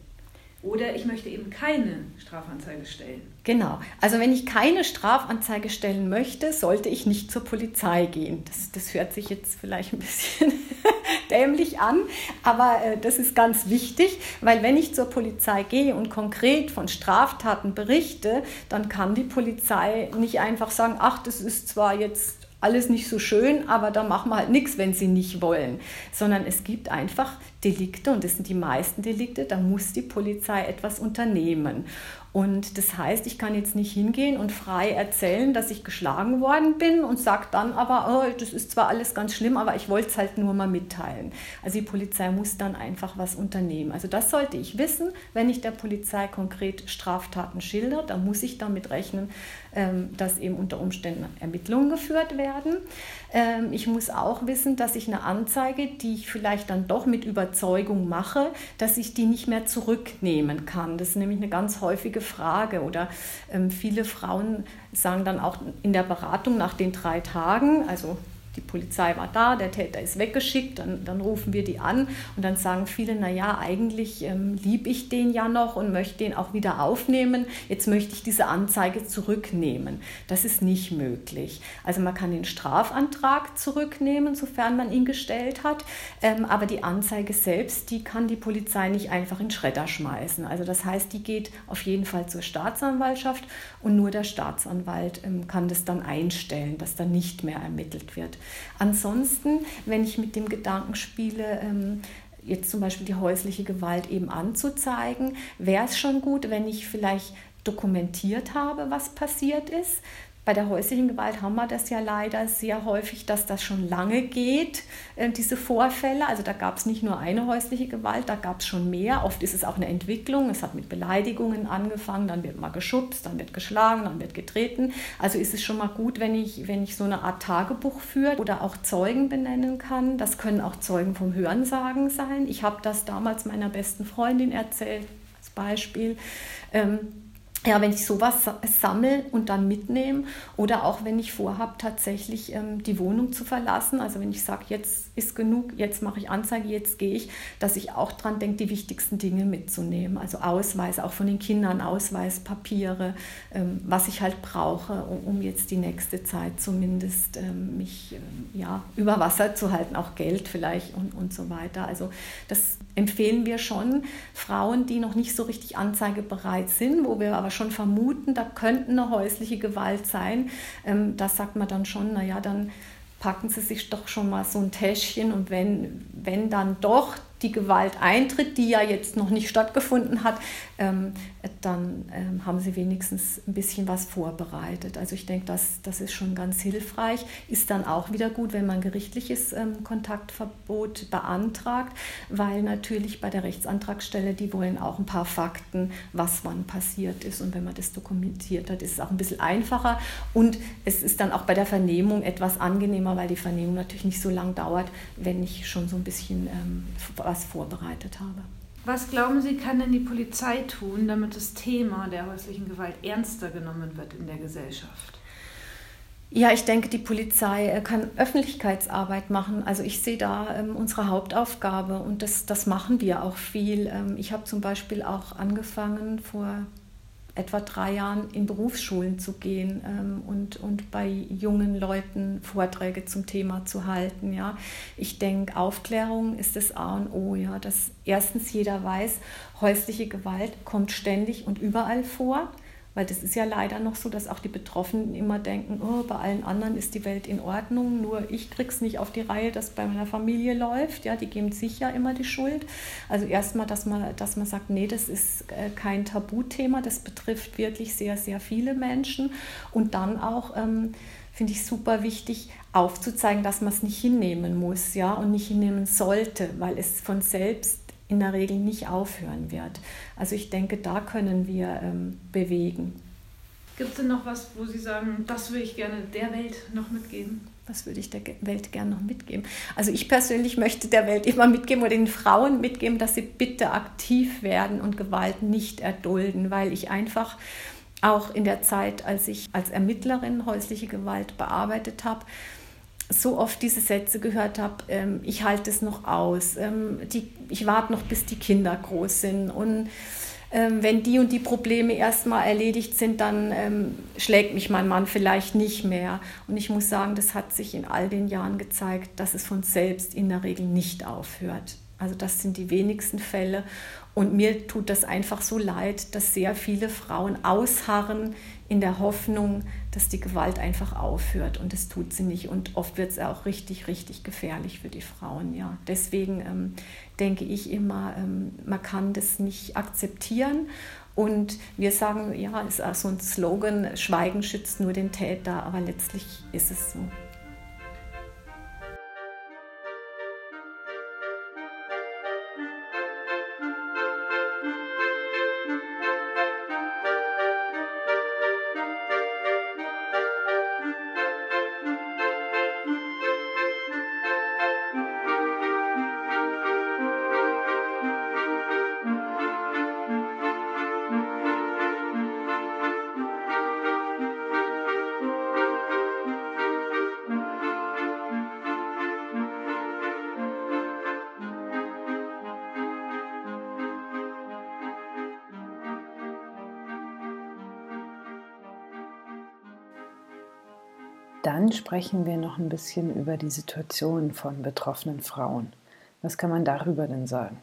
Oder ich möchte eben keine Strafanzeige stellen. Genau. Also wenn ich keine Strafanzeige stellen möchte, sollte ich nicht zur Polizei gehen. Das, das hört sich jetzt vielleicht ein bisschen dämlich an, aber äh, das ist ganz wichtig, weil wenn ich zur Polizei gehe und konkret von Straftaten berichte, dann kann die Polizei nicht einfach sagen, ach, das ist zwar jetzt alles nicht so schön, aber da machen wir halt nichts, wenn sie nicht wollen. Sondern es gibt einfach Delikte, und das sind die meisten Delikte, da muss die Polizei etwas unternehmen. Und das heißt, ich kann jetzt nicht hingehen und frei erzählen, dass ich geschlagen worden bin und sage dann aber, oh, das ist zwar alles ganz schlimm, aber ich wollte es halt nur mal mitteilen. Also die Polizei muss dann einfach was unternehmen. Also das sollte ich wissen, wenn ich der Polizei konkret Straftaten schilder, dann muss ich damit rechnen, ähm, dass eben unter Umständen Ermittlungen geführt werden. Ähm, ich muss auch wissen, dass ich eine Anzeige, die ich vielleicht dann doch mit Überzeugung mache, dass ich die nicht mehr zurücknehmen kann. Das ist nämlich eine ganz häufige Frage. Oder ähm, viele Frauen sagen dann auch in der Beratung nach den drei Tagen, also die Polizei war da, der Täter ist weggeschickt, dann, dann rufen wir die an und dann sagen viele, naja, eigentlich ähm, liebe ich den ja noch und möchte den auch wieder aufnehmen, jetzt möchte ich diese Anzeige zurücknehmen. Das ist nicht möglich. Also man kann den Strafantrag zurücknehmen, sofern man ihn gestellt hat, ähm, aber die Anzeige selbst, die kann die Polizei nicht einfach in Schredder schmeißen. Also das heißt, die geht auf jeden Fall zur Staatsanwaltschaft und nur der Staatsanwalt ähm, kann das dann einstellen, dass dann nicht mehr ermittelt wird. Ansonsten, wenn ich mit dem Gedanken spiele, ähm, jetzt zum Beispiel die häusliche Gewalt eben anzuzeigen, wäre es schon gut, wenn ich vielleicht dokumentiert habe, was passiert ist, bei der häuslichen Gewalt haben wir das ja leider sehr häufig, dass das schon lange geht, äh, diese Vorfälle. Also da gab es nicht nur eine häusliche Gewalt, da gab es schon mehr. Oft ist es auch eine Entwicklung. Es hat mit Beleidigungen angefangen, dann wird mal geschubst, dann wird geschlagen, dann wird getreten. Also ist es schon mal gut, wenn ich, wenn ich so eine Art Tagebuch führe oder auch Zeugen benennen kann. Das können auch Zeugen vom Hörensagen sein. Ich habe das damals meiner besten Freundin erzählt, als Beispiel. Ähm, ja, wenn ich sowas sammle und dann mitnehme oder auch wenn ich vorhabe, tatsächlich ähm, die Wohnung zu verlassen, also wenn ich sage, jetzt ist genug, jetzt mache ich Anzeige, jetzt gehe ich, dass ich auch dran denke, die wichtigsten Dinge mitzunehmen, also Ausweis, auch von den Kindern, Ausweis, Papiere, ähm, was ich halt brauche, um, um, jetzt die nächste Zeit zumindest ähm, mich ähm, ja, über Wasser zu halten, auch Geld vielleicht und, und so weiter. Also das empfehlen wir schon Frauen, die noch nicht so richtig anzeigebereit sind, wo wir aber schon vermuten, da könnte eine häusliche Gewalt sein. Ähm, da sagt man dann schon, naja, dann packen Sie sich doch schon mal so ein Täschchen und wenn, wenn dann doch die Gewalt eintritt, die ja jetzt noch nicht stattgefunden hat, ähm, dann ähm, haben sie wenigstens ein bisschen was vorbereitet. Also ich denke, das, das ist schon ganz hilfreich. Ist dann auch wieder gut, wenn man gerichtliches ähm, Kontaktverbot beantragt, weil natürlich bei der Rechtsantragsstelle, die wollen auch ein paar Fakten, was wann passiert ist. Und wenn man das dokumentiert hat, ist es auch ein bisschen einfacher. Und es ist dann auch bei der Vernehmung etwas angenehmer, weil die Vernehmung natürlich nicht so lang dauert, wenn ich schon so ein bisschen ähm, was vorbereitet habe. Was glauben Sie, kann denn die Polizei tun, damit das Thema der häuslichen Gewalt ernster genommen wird in der Gesellschaft? Ja, ich denke, die Polizei äh, kann Öffentlichkeitsarbeit machen. Also ich sehe da ähm, unsere Hauptaufgabe und das, das machen wir auch viel. Ähm, ich habe zum Beispiel auch angefangen vor etwa drei Jahren in Berufsschulen zu gehen ähm, und, und bei jungen Leuten Vorträge zum Thema zu halten. Ja. Ich denke, Aufklärung ist das A und O, ja, dass erstens jeder weiß, häusliche Gewalt kommt ständig und überall vor. Weil das ist ja leider noch so, dass auch die Betroffenen immer denken, oh, bei allen anderen ist die Welt in Ordnung, nur ich krieg's nicht auf die Reihe, dass bei meiner Familie läuft. Ja, die geben sich ja immer die Schuld. Also erstmal, dass man, dass man sagt, nee, das ist äh, kein Tabuthema, das betrifft wirklich sehr, sehr viele Menschen. Und dann auch ähm, finde ich super wichtig, aufzuzeigen, dass man es nicht hinnehmen muss, ja, und nicht hinnehmen sollte, weil es von selbst in der Regel nicht aufhören wird. Also ich denke, da können wir ähm, bewegen. Gibt es denn noch was, wo Sie sagen, das würde ich gerne der Welt noch mitgeben? Was würde ich der Welt gerne noch mitgeben? Also ich persönlich möchte der Welt immer mitgeben oder den Frauen mitgeben, dass sie bitte aktiv werden und Gewalt nicht erdulden, weil ich einfach auch in der Zeit, als ich als Ermittlerin häusliche Gewalt bearbeitet habe, so oft diese Sätze gehört habe, ähm, ich halte es noch aus, ähm, die, ich warte noch, bis die Kinder groß sind und ähm, wenn die und die Probleme erstmal erledigt sind, dann ähm, schlägt mich mein Mann vielleicht nicht mehr. Und ich muss sagen, das hat sich in all den Jahren gezeigt, dass es von selbst in der Regel nicht aufhört. Also das sind die wenigsten Fälle. Und mir tut das einfach so leid, dass sehr viele Frauen ausharren in der Hoffnung, dass die Gewalt einfach aufhört. Und das tut sie nicht. Und oft wird es auch richtig, richtig gefährlich für die Frauen. Ja. Deswegen ähm, denke ich immer, ähm, man kann das nicht akzeptieren. Und wir sagen, ja, es ist auch so ein Slogan, Schweigen schützt nur den Täter, aber letztlich ist es so. Sprechen wir noch ein bisschen über die Situation von betroffenen Frauen. Was kann man darüber denn sagen?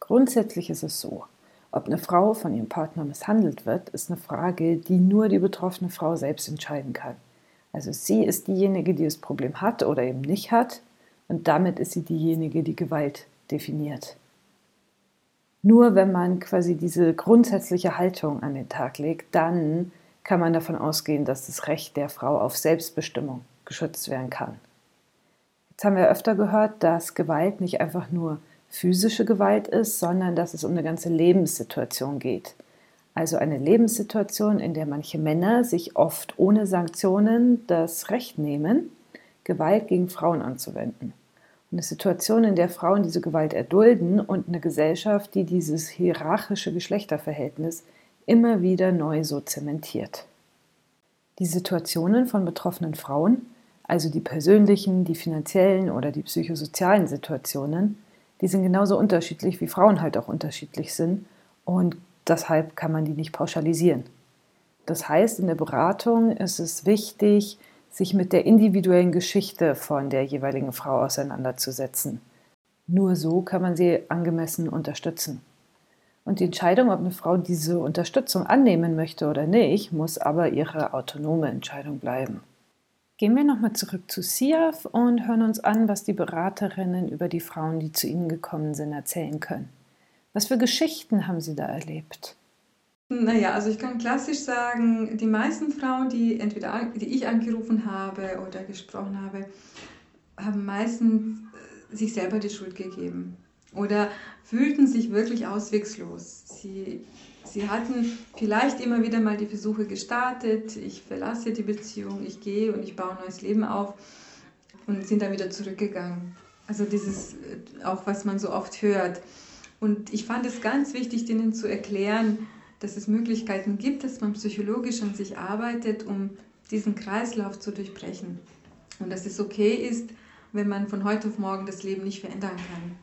Grundsätzlich ist es so, ob eine Frau von ihrem Partner misshandelt wird, ist eine Frage, die nur die betroffene Frau selbst entscheiden kann. Also sie ist diejenige, die das Problem hat oder eben nicht hat und damit ist sie diejenige, die Gewalt definiert. Nur wenn man quasi diese grundsätzliche Haltung an den Tag legt, dann kann man davon ausgehen, dass das Recht der Frau auf Selbstbestimmung geschützt werden kann. Jetzt haben wir öfter gehört, dass Gewalt nicht einfach nur physische Gewalt ist, sondern dass es um eine ganze Lebenssituation geht. Also eine Lebenssituation, in der manche Männer sich oft ohne Sanktionen das Recht nehmen, Gewalt gegen Frauen anzuwenden. Und eine Situation, in der Frauen diese Gewalt erdulden und eine Gesellschaft, die dieses hierarchische Geschlechterverhältnis immer wieder neu so zementiert. Die Situationen von betroffenen Frauen, also die persönlichen, die finanziellen oder die psychosozialen Situationen, die sind genauso unterschiedlich, wie Frauen halt auch unterschiedlich sind und deshalb kann man die nicht pauschalisieren. Das heißt, in der Beratung ist es wichtig, sich mit der individuellen Geschichte von der jeweiligen Frau auseinanderzusetzen. Nur so kann man sie angemessen unterstützen. Und die Entscheidung, ob eine Frau diese Unterstützung annehmen möchte oder nicht, muss aber ihre autonome Entscheidung bleiben. Gehen wir nochmal zurück zu SIAF und hören uns an, was die Beraterinnen über die Frauen, die zu ihnen gekommen sind, erzählen können. Was für Geschichten haben sie da erlebt? Naja, also ich kann klassisch sagen, die meisten Frauen, die entweder die ich angerufen habe oder gesprochen habe, haben meistens äh, sich selber die Schuld gegeben oder fühlten sich wirklich auswegslos. Sie, sie hatten vielleicht immer wieder mal die Versuche gestartet, ich verlasse die Beziehung, ich gehe und ich baue ein neues Leben auf und sind dann wieder zurückgegangen. Also dieses äh, auch, was man so oft hört. Und ich fand es ganz wichtig, denen zu erklären, dass es Möglichkeiten gibt, dass man psychologisch an sich arbeitet, um diesen Kreislauf zu durchbrechen. Und dass es okay ist, wenn man von heute auf morgen das Leben nicht verändern kann.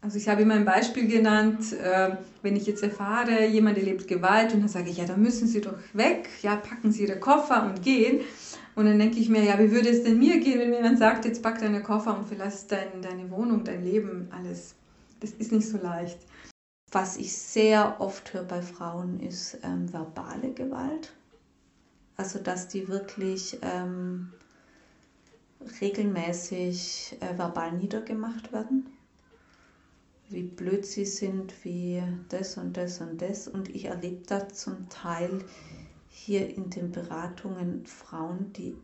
Also ich habe immer ein Beispiel genannt, äh, wenn ich jetzt erfahre, jemand erlebt Gewalt und dann sage ich, ja, da müssen Sie doch weg, ja, packen Sie Ihre Koffer und gehen. Und dann denke ich mir, ja, wie würde es denn mir gehen, wenn mir jemand sagt, jetzt pack deine Koffer und verlass dein, deine Wohnung, dein Leben, alles. Das ist nicht so leicht. Was ich sehr oft höre bei Frauen ist ähm, verbale Gewalt. Also dass die wirklich ähm, regelmäßig äh, verbal niedergemacht werden. Wie blöd sie sind, wie das und das und das. Und ich erlebe da zum Teil hier in den Beratungen Frauen, die,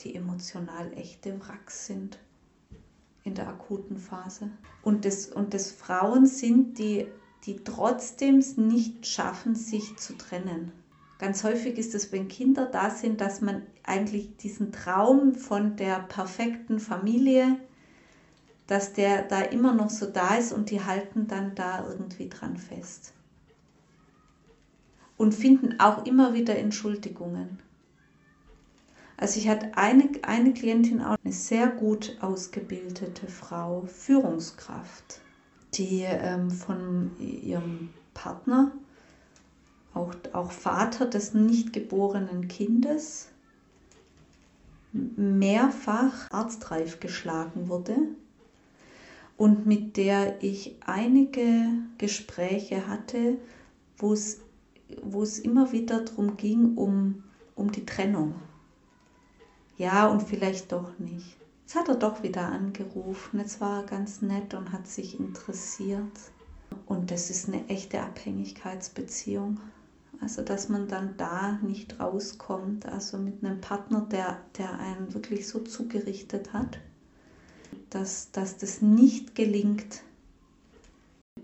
die emotional echte Wracks sind in der akuten Phase. Und das, und das Frauen sind, die, die trotzdem es nicht schaffen, sich zu trennen. Ganz häufig ist es, wenn Kinder da sind, dass man eigentlich diesen Traum von der perfekten Familie, dass der da immer noch so da ist und die halten dann da irgendwie dran fest. Und finden auch immer wieder Entschuldigungen. Also ich hatte eine, eine Klientin, auch eine sehr gut ausgebildete Frau, Führungskraft, die ähm, von ihrem Partner, auch, auch Vater des nicht geborenen Kindes, mehrfach arztreif geschlagen wurde und mit der ich einige Gespräche hatte, wo es, immer wieder darum ging, um, um die Trennung ja und vielleicht doch nicht. Jetzt hat er doch wieder angerufen, jetzt war er ganz nett und hat sich interessiert. Und das ist eine echte Abhängigkeitsbeziehung. Also dass man dann da nicht rauskommt, also mit einem Partner, der, der einen wirklich so zugerichtet hat, dass, dass das nicht gelingt.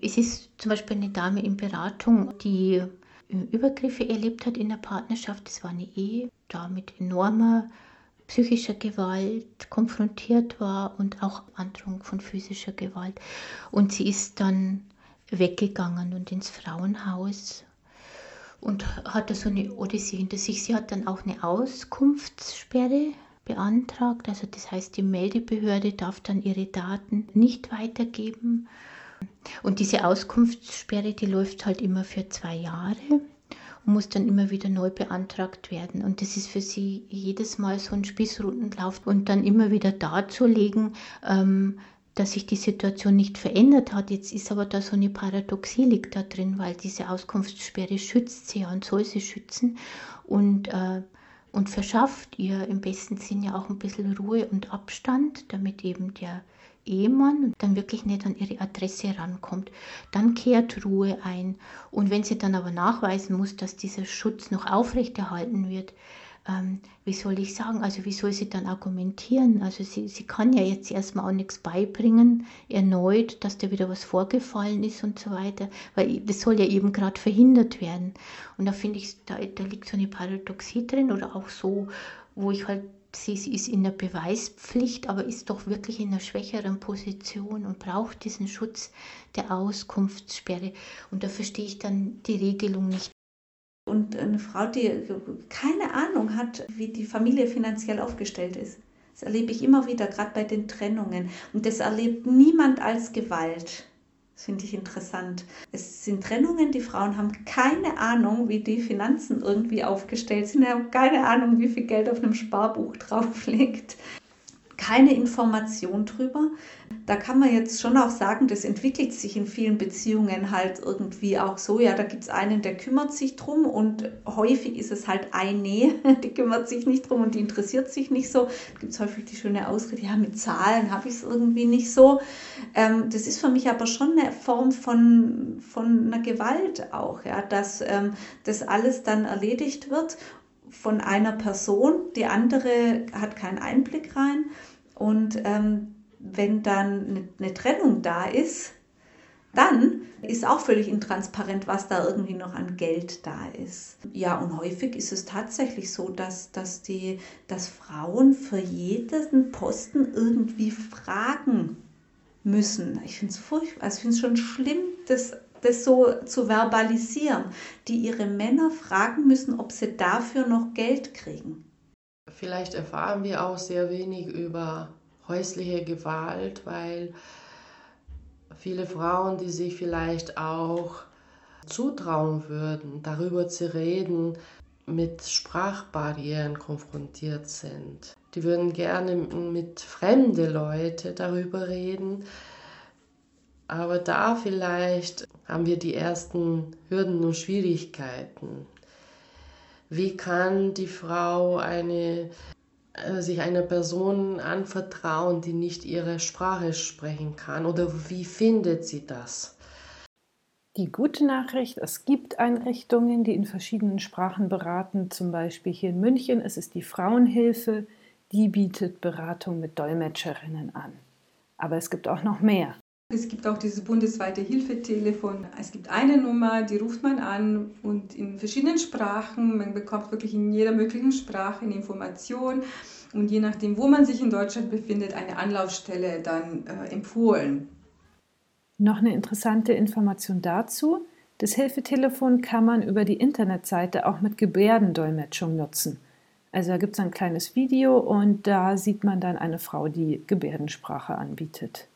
Es ist zum Beispiel eine Dame in Beratung, die Übergriffe erlebt hat in der Partnerschaft. Das war eine Ehe, da mit enormer psychischer Gewalt konfrontiert war und auch Androhung von physischer Gewalt. Und sie ist dann weggegangen und ins Frauenhaus und hatte so eine Odyssee hinter sich. Sie hat dann auch eine Auskunftssperre beantragt. Also das heißt, die Meldebehörde darf dann ihre Daten nicht weitergeben. Und diese Auskunftssperre, die läuft halt immer für zwei Jahre und muss dann immer wieder neu beantragt werden. Und das ist für sie jedes Mal so ein Spießrutenlauf und dann immer wieder darzulegen, ähm, dass sich die Situation nicht verändert hat. Jetzt ist aber da so eine Paradoxie liegt da drin, weil diese Auskunftssperre schützt sie ja und soll sie schützen und, äh, und verschafft ihr im besten Sinn ja auch ein bisschen Ruhe und Abstand, damit eben der Ehemann dann wirklich nicht an ihre Adresse rankommt, dann kehrt Ruhe ein. Und wenn sie dann aber nachweisen muss, dass dieser Schutz noch aufrechterhalten wird, ähm, wie soll ich sagen, also wie soll sie dann argumentieren? Also sie, sie kann ja jetzt erstmal auch nichts beibringen, erneut, dass da wieder was vorgefallen ist und so weiter, weil das soll ja eben gerade verhindert werden. Und da finde ich, da, da liegt so eine Paradoxie drin oder auch so, wo ich halt sie, sie ist in der Beweispflicht, aber ist doch wirklich in einer schwächeren Position und braucht diesen Schutz der Auskunftssperre. Und da verstehe ich dann die Regelung nicht. Und eine Frau, die keine Ahnung hat, wie die Familie finanziell aufgestellt ist. Das erlebe ich immer wieder, gerade bei den Trennungen. Und das erlebt niemand als Gewalt. Das finde ich interessant. Es sind Trennungen, die Frauen haben keine Ahnung, wie die Finanzen irgendwie aufgestellt sind, haben keine Ahnung, wie viel Geld auf einem Sparbuch drauf liegt keine Information drüber. Da kann man jetzt schon auch sagen, das entwickelt sich in vielen Beziehungen halt irgendwie auch so. Ja, da gibt es einen, der kümmert sich drum und häufig ist es halt eine, die kümmert sich nicht drum und die interessiert sich nicht so. Da gibt es häufig die schöne Ausrede, ja, mit Zahlen habe ich es irgendwie nicht so. Ähm, das ist für mich aber schon eine Form von, von einer Gewalt auch, ja, dass ähm, das alles dann erledigt wird von einer Person, die andere hat keinen Einblick rein. Und ähm, wenn dann eine, eine Trennung da ist, dann ist auch völlig intransparent, was da irgendwie noch an Geld da ist. Ja, und häufig ist es tatsächlich so, dass, dass, die, dass Frauen für jeden Posten irgendwie fragen müssen. Ich finde es furchtbar, also ich finde es schon schlimm, das das so zu verbalisieren, die ihre Männer fragen müssen, ob sie dafür noch Geld kriegen. Vielleicht erfahren wir auch sehr wenig über häusliche Gewalt, weil viele Frauen, die sich vielleicht auch zutrauen würden, darüber zu reden, mit Sprachbarrieren konfrontiert sind. Die würden gerne mit fremden Leuten darüber reden, aber da vielleicht haben wir die ersten Hürden und Schwierigkeiten. Wie kann die Frau eine, äh, sich einer Person anvertrauen, die nicht ihre Sprache sprechen kann? Oder wie findet sie das? Die gute Nachricht, es gibt Einrichtungen, die in verschiedenen Sprachen beraten. Zum Beispiel hier in München ist es die Frauenhilfe, die bietet Beratung mit Dolmetscherinnen an. Aber es gibt auch noch mehr. Es gibt auch dieses bundesweite Hilfetelefon. Es gibt eine Nummer, die ruft man an und in verschiedenen Sprachen. Man bekommt wirklich in jeder möglichen Sprache eine Information und je nachdem, wo man sich in Deutschland befindet, eine Anlaufstelle dann äh, empfohlen. Noch eine interessante Information dazu. Das Hilfetelefon kann man über die Internetseite auch mit Gebärdendolmetschung nutzen. Also da gibt es ein kleines Video und da sieht man dann eine Frau, die Gebärdensprache anbietet.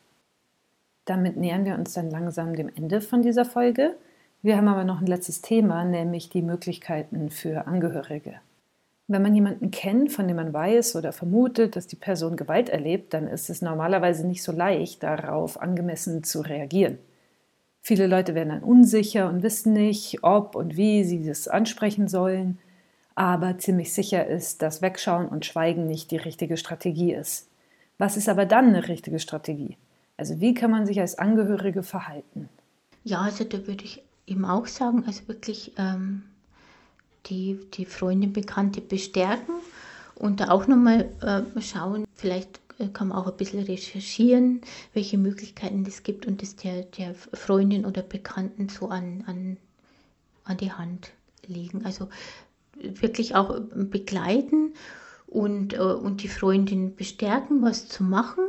Damit nähern wir uns dann langsam dem Ende von dieser Folge. Wir haben aber noch ein letztes Thema, nämlich die Möglichkeiten für Angehörige. Wenn man jemanden kennt, von dem man weiß oder vermutet, dass die Person Gewalt erlebt, dann ist es normalerweise nicht so leicht, darauf angemessen zu reagieren. Viele Leute werden dann unsicher und wissen nicht, ob und wie sie das ansprechen sollen, aber ziemlich sicher ist, dass Wegschauen und Schweigen nicht die richtige Strategie ist. Was ist aber dann eine richtige Strategie? Also wie kann man sich als Angehörige verhalten? Ja, also da würde ich eben auch sagen, also wirklich ähm, die, die Freundin, Bekannte bestärken und da auch nochmal äh, schauen, vielleicht äh, kann man auch ein bisschen recherchieren, welche Möglichkeiten es gibt und das der, der Freundin oder Bekannten so an, an, an die Hand legen. Also wirklich auch begleiten und, äh, und die Freundin bestärken, was zu machen.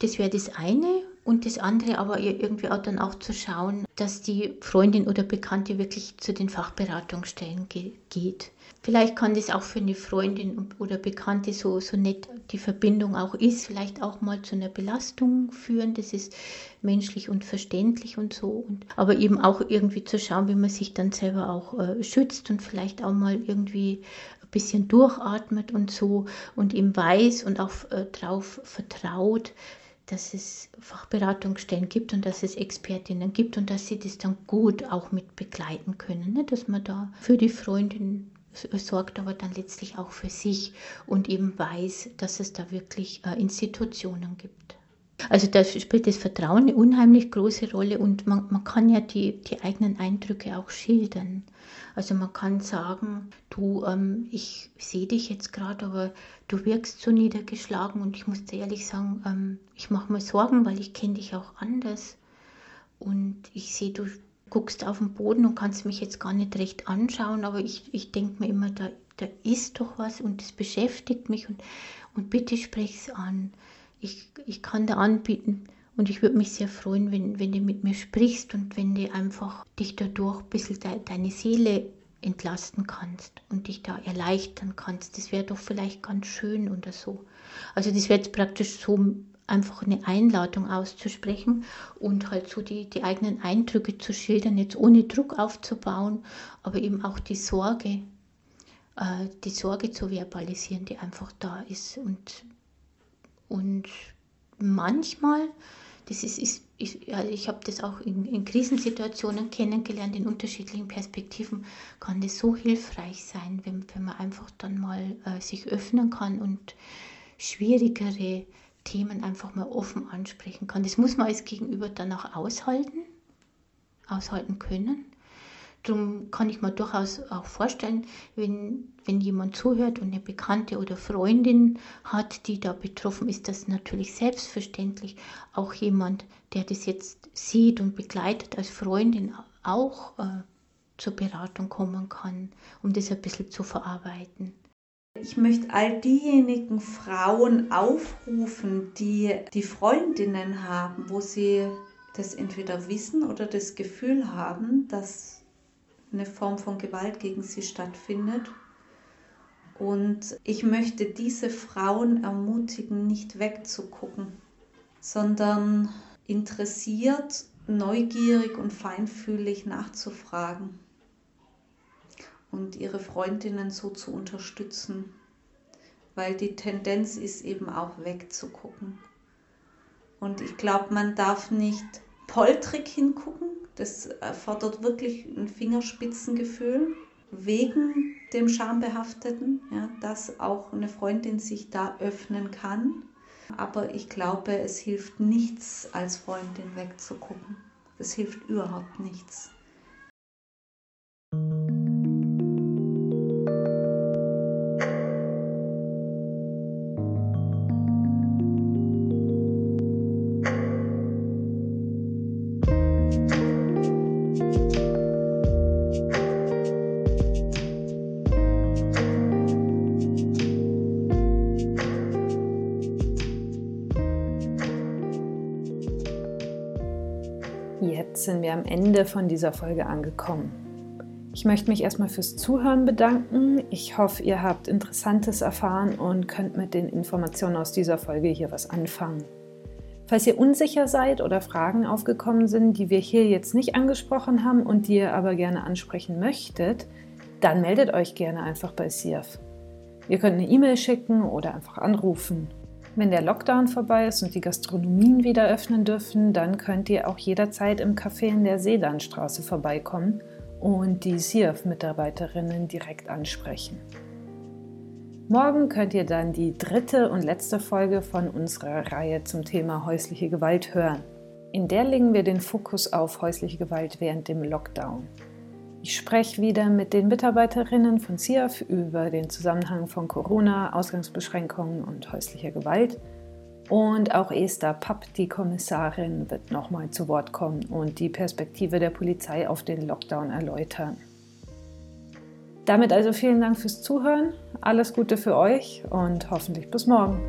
Das wäre das eine und das andere aber irgendwie auch dann auch zu schauen, dass die Freundin oder Bekannte wirklich zu den Fachberatungsstellen ge geht. Vielleicht kann das auch für eine Freundin oder Bekannte so, so nett die Verbindung auch ist, vielleicht auch mal zu einer Belastung führen. Das ist menschlich und verständlich und so. Und, aber eben auch irgendwie zu schauen, wie man sich dann selber auch äh, schützt und vielleicht auch mal irgendwie ein bisschen durchatmet und so und eben weiß und auch äh, darauf vertraut, dass es Fachberatungsstellen gibt und dass es Expertinnen gibt und dass sie das dann gut auch mit begleiten können. Ne? Dass man da für die Freundin sorgt, aber dann letztlich auch für sich und eben weiß, dass es da wirklich äh, Institutionen gibt. Also da spielt das Vertrauen eine unheimlich große Rolle und man, man kann ja die, die eigenen Eindrücke auch schildern. Also man kann sagen, du, ähm, ich sehe dich jetzt gerade, aber du wirkst so niedergeschlagen und ich muss dir ehrlich sagen, ähm, ich mache mir Sorgen, weil ich kenne dich auch anders. Und ich sehe, du guckst auf den Boden und kannst mich jetzt gar nicht recht anschauen, aber ich, ich denke mir immer, da, da ist doch was und das beschäftigt mich und, und bitte sprech es an. Ich, ich kann da anbieten, und ich würde mich sehr freuen, wenn, wenn du mit mir sprichst und wenn du einfach dich dadurch ein bisschen de, deine Seele entlasten kannst und dich da erleichtern kannst. Das wäre doch vielleicht ganz schön oder so. Also das wäre jetzt praktisch so einfach eine Einladung auszusprechen und halt so die, die eigenen Eindrücke zu schildern, jetzt ohne Druck aufzubauen, aber eben auch die Sorge, äh, die Sorge zu verbalisieren, die einfach da ist. Und, und manchmal, das ist, ist, ist also ich habe das auch in, in Krisensituationen kennengelernt, in unterschiedlichen Perspektiven, kann das so hilfreich sein, wenn, wenn man einfach dann mal äh, sich öffnen kann und schwierigere Themen einfach mal offen ansprechen kann. Das muss man als Gegenüber dann auch aushalten, aushalten können. Darum kann ich mir durchaus auch vorstellen, wenn, wenn jemand zuhört und eine Bekannte oder Freundin hat, die da betroffen ist, dass natürlich selbstverständlich auch jemand, der das jetzt sieht und begleitet als Freundin, auch äh, zur Beratung kommen kann, um das ein bisschen zu verarbeiten. Ich möchte all diejenigen Frauen aufrufen, die die Freundinnen haben, wo sie das entweder wissen oder das Gefühl haben, dass eine Form von Gewalt gegen sie stattfindet. Und ich möchte diese Frauen ermutigen, nicht wegzugucken, sondern interessiert, neugierig und feinfühlig nachzufragen und ihre Freundinnen so zu unterstützen, weil die Tendenz ist eben auch wegzugucken. Und ich glaube, man darf nicht poltrig hingucken, das erfordert wirklich ein Fingerspitzengefühl wegen dem Schambehafteten, ja, dass auch eine Freundin sich da öffnen kann. Aber ich glaube, es hilft nichts, als Freundin wegzugucken. Das hilft überhaupt nichts. Sind wir am Ende von dieser Folge angekommen. Ich möchte mich erstmal fürs Zuhören bedanken. Ich hoffe, ihr habt Interessantes erfahren und könnt mit den Informationen aus dieser Folge hier was anfangen. Falls ihr unsicher seid oder Fragen aufgekommen sind, die wir hier jetzt nicht angesprochen haben und die ihr aber gerne ansprechen möchtet, dann meldet euch gerne einfach bei SIAF. Ihr könnt eine E-Mail schicken oder einfach anrufen. Wenn der Lockdown vorbei ist und die Gastronomien wieder öffnen dürfen, dann könnt ihr auch jederzeit im Café in der Seelandstraße vorbeikommen und die SIAF-Mitarbeiterinnen direkt ansprechen. Morgen könnt ihr dann die dritte und letzte Folge von unserer Reihe zum Thema häusliche Gewalt hören. In der legen wir den Fokus auf häusliche Gewalt während dem Lockdown. Ich spreche wieder mit den Mitarbeiterinnen von CIAF über den Zusammenhang von Corona, Ausgangsbeschränkungen und häuslicher Gewalt. Und auch Esther Papp, die Kommissarin, wird nochmal zu Wort kommen und die Perspektive der Polizei auf den Lockdown erläutern. Damit also vielen Dank fürs Zuhören, alles Gute für euch und hoffentlich bis morgen.